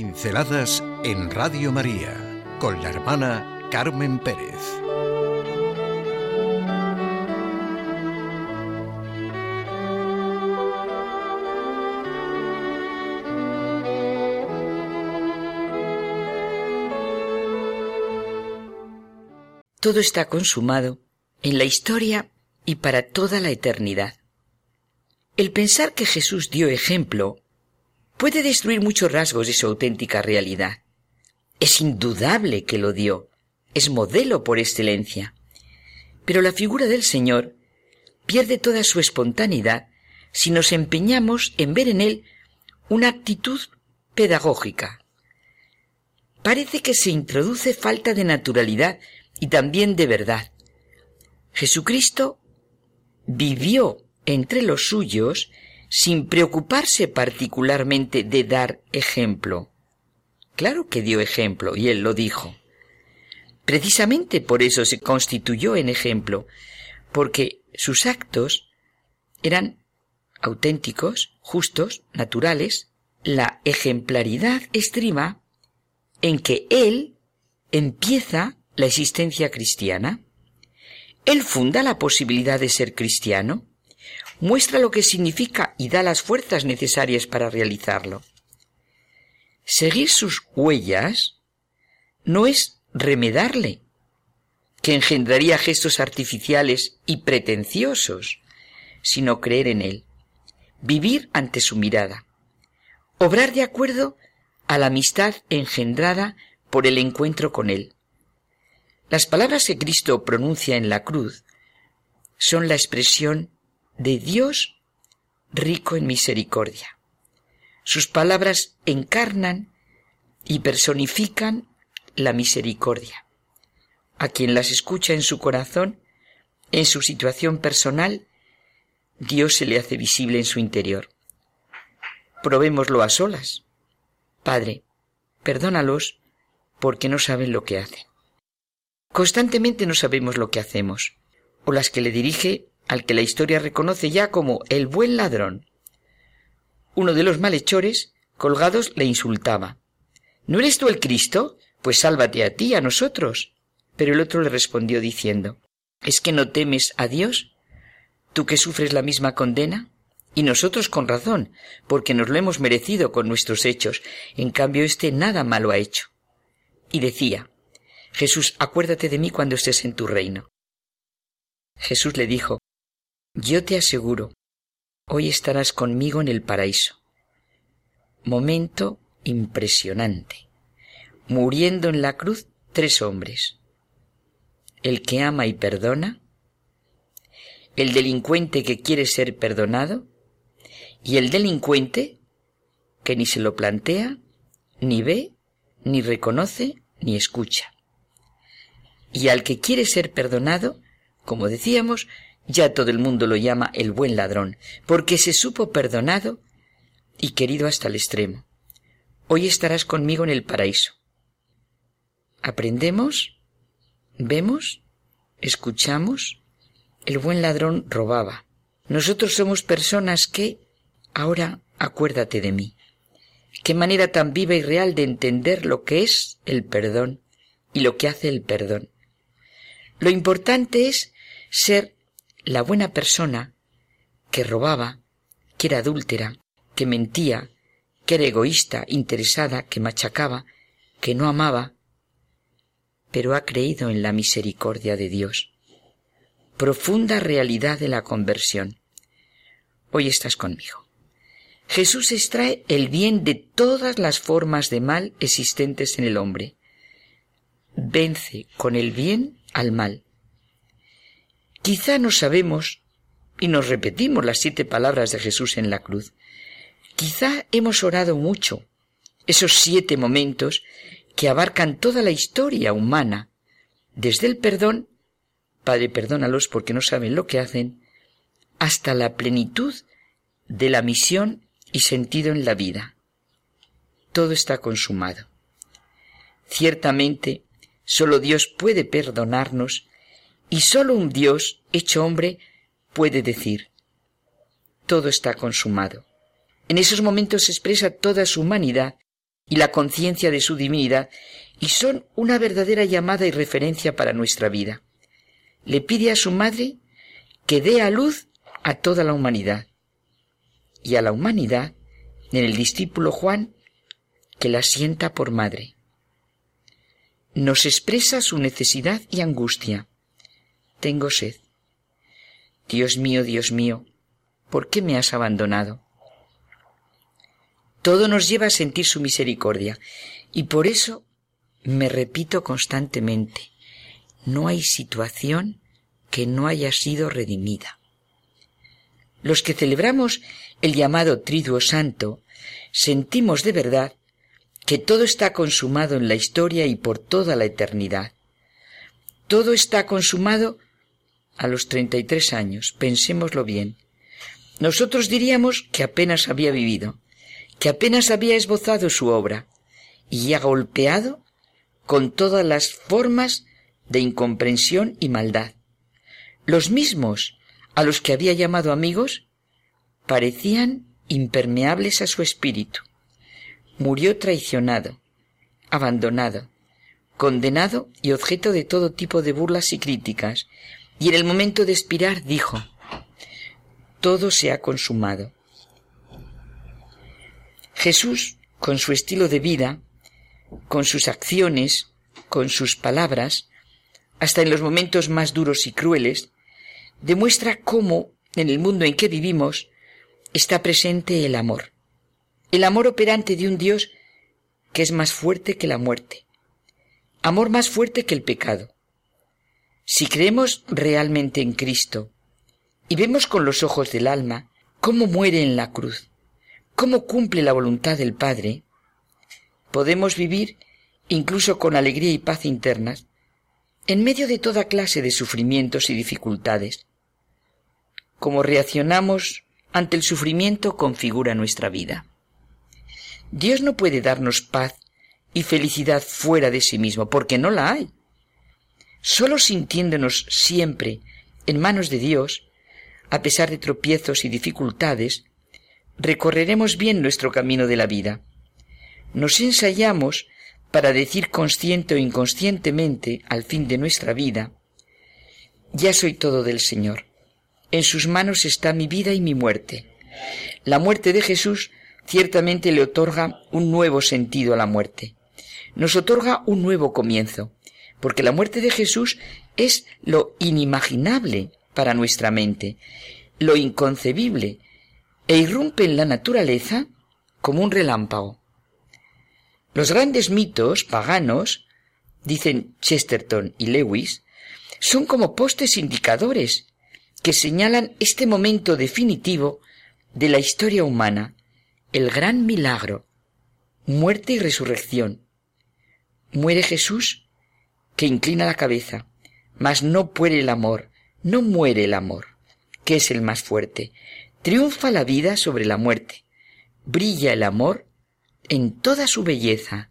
Pinceladas en Radio María con la hermana Carmen Pérez. Todo está consumado en la historia y para toda la eternidad. El pensar que Jesús dio ejemplo puede destruir muchos rasgos de su auténtica realidad. Es indudable que lo dio, es modelo por excelencia. Pero la figura del Señor pierde toda su espontaneidad si nos empeñamos en ver en él una actitud pedagógica. Parece que se introduce falta de naturalidad y también de verdad. Jesucristo vivió entre los suyos sin preocuparse particularmente de dar ejemplo. Claro que dio ejemplo, y él lo dijo. Precisamente por eso se constituyó en ejemplo, porque sus actos eran auténticos, justos, naturales. La ejemplaridad estriba en que él empieza la existencia cristiana. Él funda la posibilidad de ser cristiano muestra lo que significa y da las fuerzas necesarias para realizarlo. Seguir sus huellas no es remedarle, que engendraría gestos artificiales y pretenciosos, sino creer en él, vivir ante su mirada, obrar de acuerdo a la amistad engendrada por el encuentro con él. Las palabras que Cristo pronuncia en la cruz son la expresión de Dios rico en misericordia. Sus palabras encarnan y personifican la misericordia. A quien las escucha en su corazón, en su situación personal, Dios se le hace visible en su interior. Probémoslo a solas. Padre, perdónalos porque no saben lo que hacen. Constantemente no sabemos lo que hacemos, o las que le dirige al que la historia reconoce ya como el buen ladrón. Uno de los malhechores, colgados, le insultaba. ¿No eres tú el Cristo? Pues sálvate a ti, a nosotros. Pero el otro le respondió diciendo, ¿Es que no temes a Dios? ¿Tú que sufres la misma condena? Y nosotros con razón, porque nos lo hemos merecido con nuestros hechos. En cambio, éste nada malo ha hecho. Y decía, Jesús, acuérdate de mí cuando estés en tu reino. Jesús le dijo, yo te aseguro, hoy estarás conmigo en el paraíso. Momento impresionante. Muriendo en la cruz tres hombres. El que ama y perdona, el delincuente que quiere ser perdonado y el delincuente que ni se lo plantea, ni ve, ni reconoce, ni escucha. Y al que quiere ser perdonado, como decíamos, ya todo el mundo lo llama el buen ladrón, porque se supo perdonado y querido hasta el extremo. Hoy estarás conmigo en el paraíso. Aprendemos, vemos, escuchamos. El buen ladrón robaba. Nosotros somos personas que, ahora acuérdate de mí. Qué manera tan viva y real de entender lo que es el perdón y lo que hace el perdón. Lo importante es ser la buena persona que robaba, que era adúltera, que mentía, que era egoísta, interesada, que machacaba, que no amaba, pero ha creído en la misericordia de Dios. Profunda realidad de la conversión. Hoy estás conmigo. Jesús extrae el bien de todas las formas de mal existentes en el hombre. Vence con el bien al mal. Quizá no sabemos y nos repetimos las siete palabras de Jesús en la cruz. Quizá hemos orado mucho esos siete momentos que abarcan toda la historia humana, desde el perdón, Padre, perdónalos porque no saben lo que hacen, hasta la plenitud de la misión y sentido en la vida. Todo está consumado. Ciertamente, solo Dios puede perdonarnos y sólo un Dios hecho hombre puede decir, todo está consumado. En esos momentos expresa toda su humanidad y la conciencia de su divinidad y son una verdadera llamada y referencia para nuestra vida. Le pide a su madre que dé a luz a toda la humanidad y a la humanidad en el discípulo Juan que la sienta por madre. Nos expresa su necesidad y angustia. Tengo sed. Dios mío, Dios mío, ¿por qué me has abandonado? Todo nos lleva a sentir su misericordia y por eso me repito constantemente, no hay situación que no haya sido redimida. Los que celebramos el llamado Triduo Santo sentimos de verdad que todo está consumado en la historia y por toda la eternidad. Todo está consumado a los 33 años, pensémoslo bien. Nosotros diríamos que apenas había vivido, que apenas había esbozado su obra, y ha golpeado con todas las formas de incomprensión y maldad. Los mismos a los que había llamado amigos parecían impermeables a su espíritu. Murió traicionado, abandonado, condenado y objeto de todo tipo de burlas y críticas, y en el momento de expirar dijo, todo se ha consumado. Jesús, con su estilo de vida, con sus acciones, con sus palabras, hasta en los momentos más duros y crueles, demuestra cómo, en el mundo en que vivimos, está presente el amor. El amor operante de un Dios que es más fuerte que la muerte. Amor más fuerte que el pecado. Si creemos realmente en Cristo y vemos con los ojos del alma cómo muere en la cruz, cómo cumple la voluntad del Padre, podemos vivir, incluso con alegría y paz internas, en medio de toda clase de sufrimientos y dificultades. Como reaccionamos ante el sufrimiento configura nuestra vida. Dios no puede darnos paz y felicidad fuera de sí mismo, porque no la hay. Solo sintiéndonos siempre en manos de Dios, a pesar de tropiezos y dificultades, recorreremos bien nuestro camino de la vida. Nos ensayamos para decir consciente o inconscientemente al fin de nuestra vida, ya soy todo del Señor. En sus manos está mi vida y mi muerte. La muerte de Jesús ciertamente le otorga un nuevo sentido a la muerte. Nos otorga un nuevo comienzo porque la muerte de Jesús es lo inimaginable para nuestra mente, lo inconcebible, e irrumpe en la naturaleza como un relámpago. Los grandes mitos paganos, dicen Chesterton y Lewis, son como postes indicadores que señalan este momento definitivo de la historia humana, el gran milagro, muerte y resurrección. Muere Jesús que inclina la cabeza, mas no puede el amor, no muere el amor, que es el más fuerte. Triunfa la vida sobre la muerte. Brilla el amor en toda su belleza.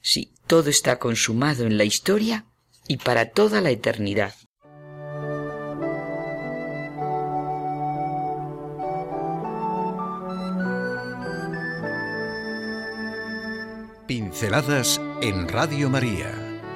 Sí, todo está consumado en la historia y para toda la eternidad. Pinceladas en Radio María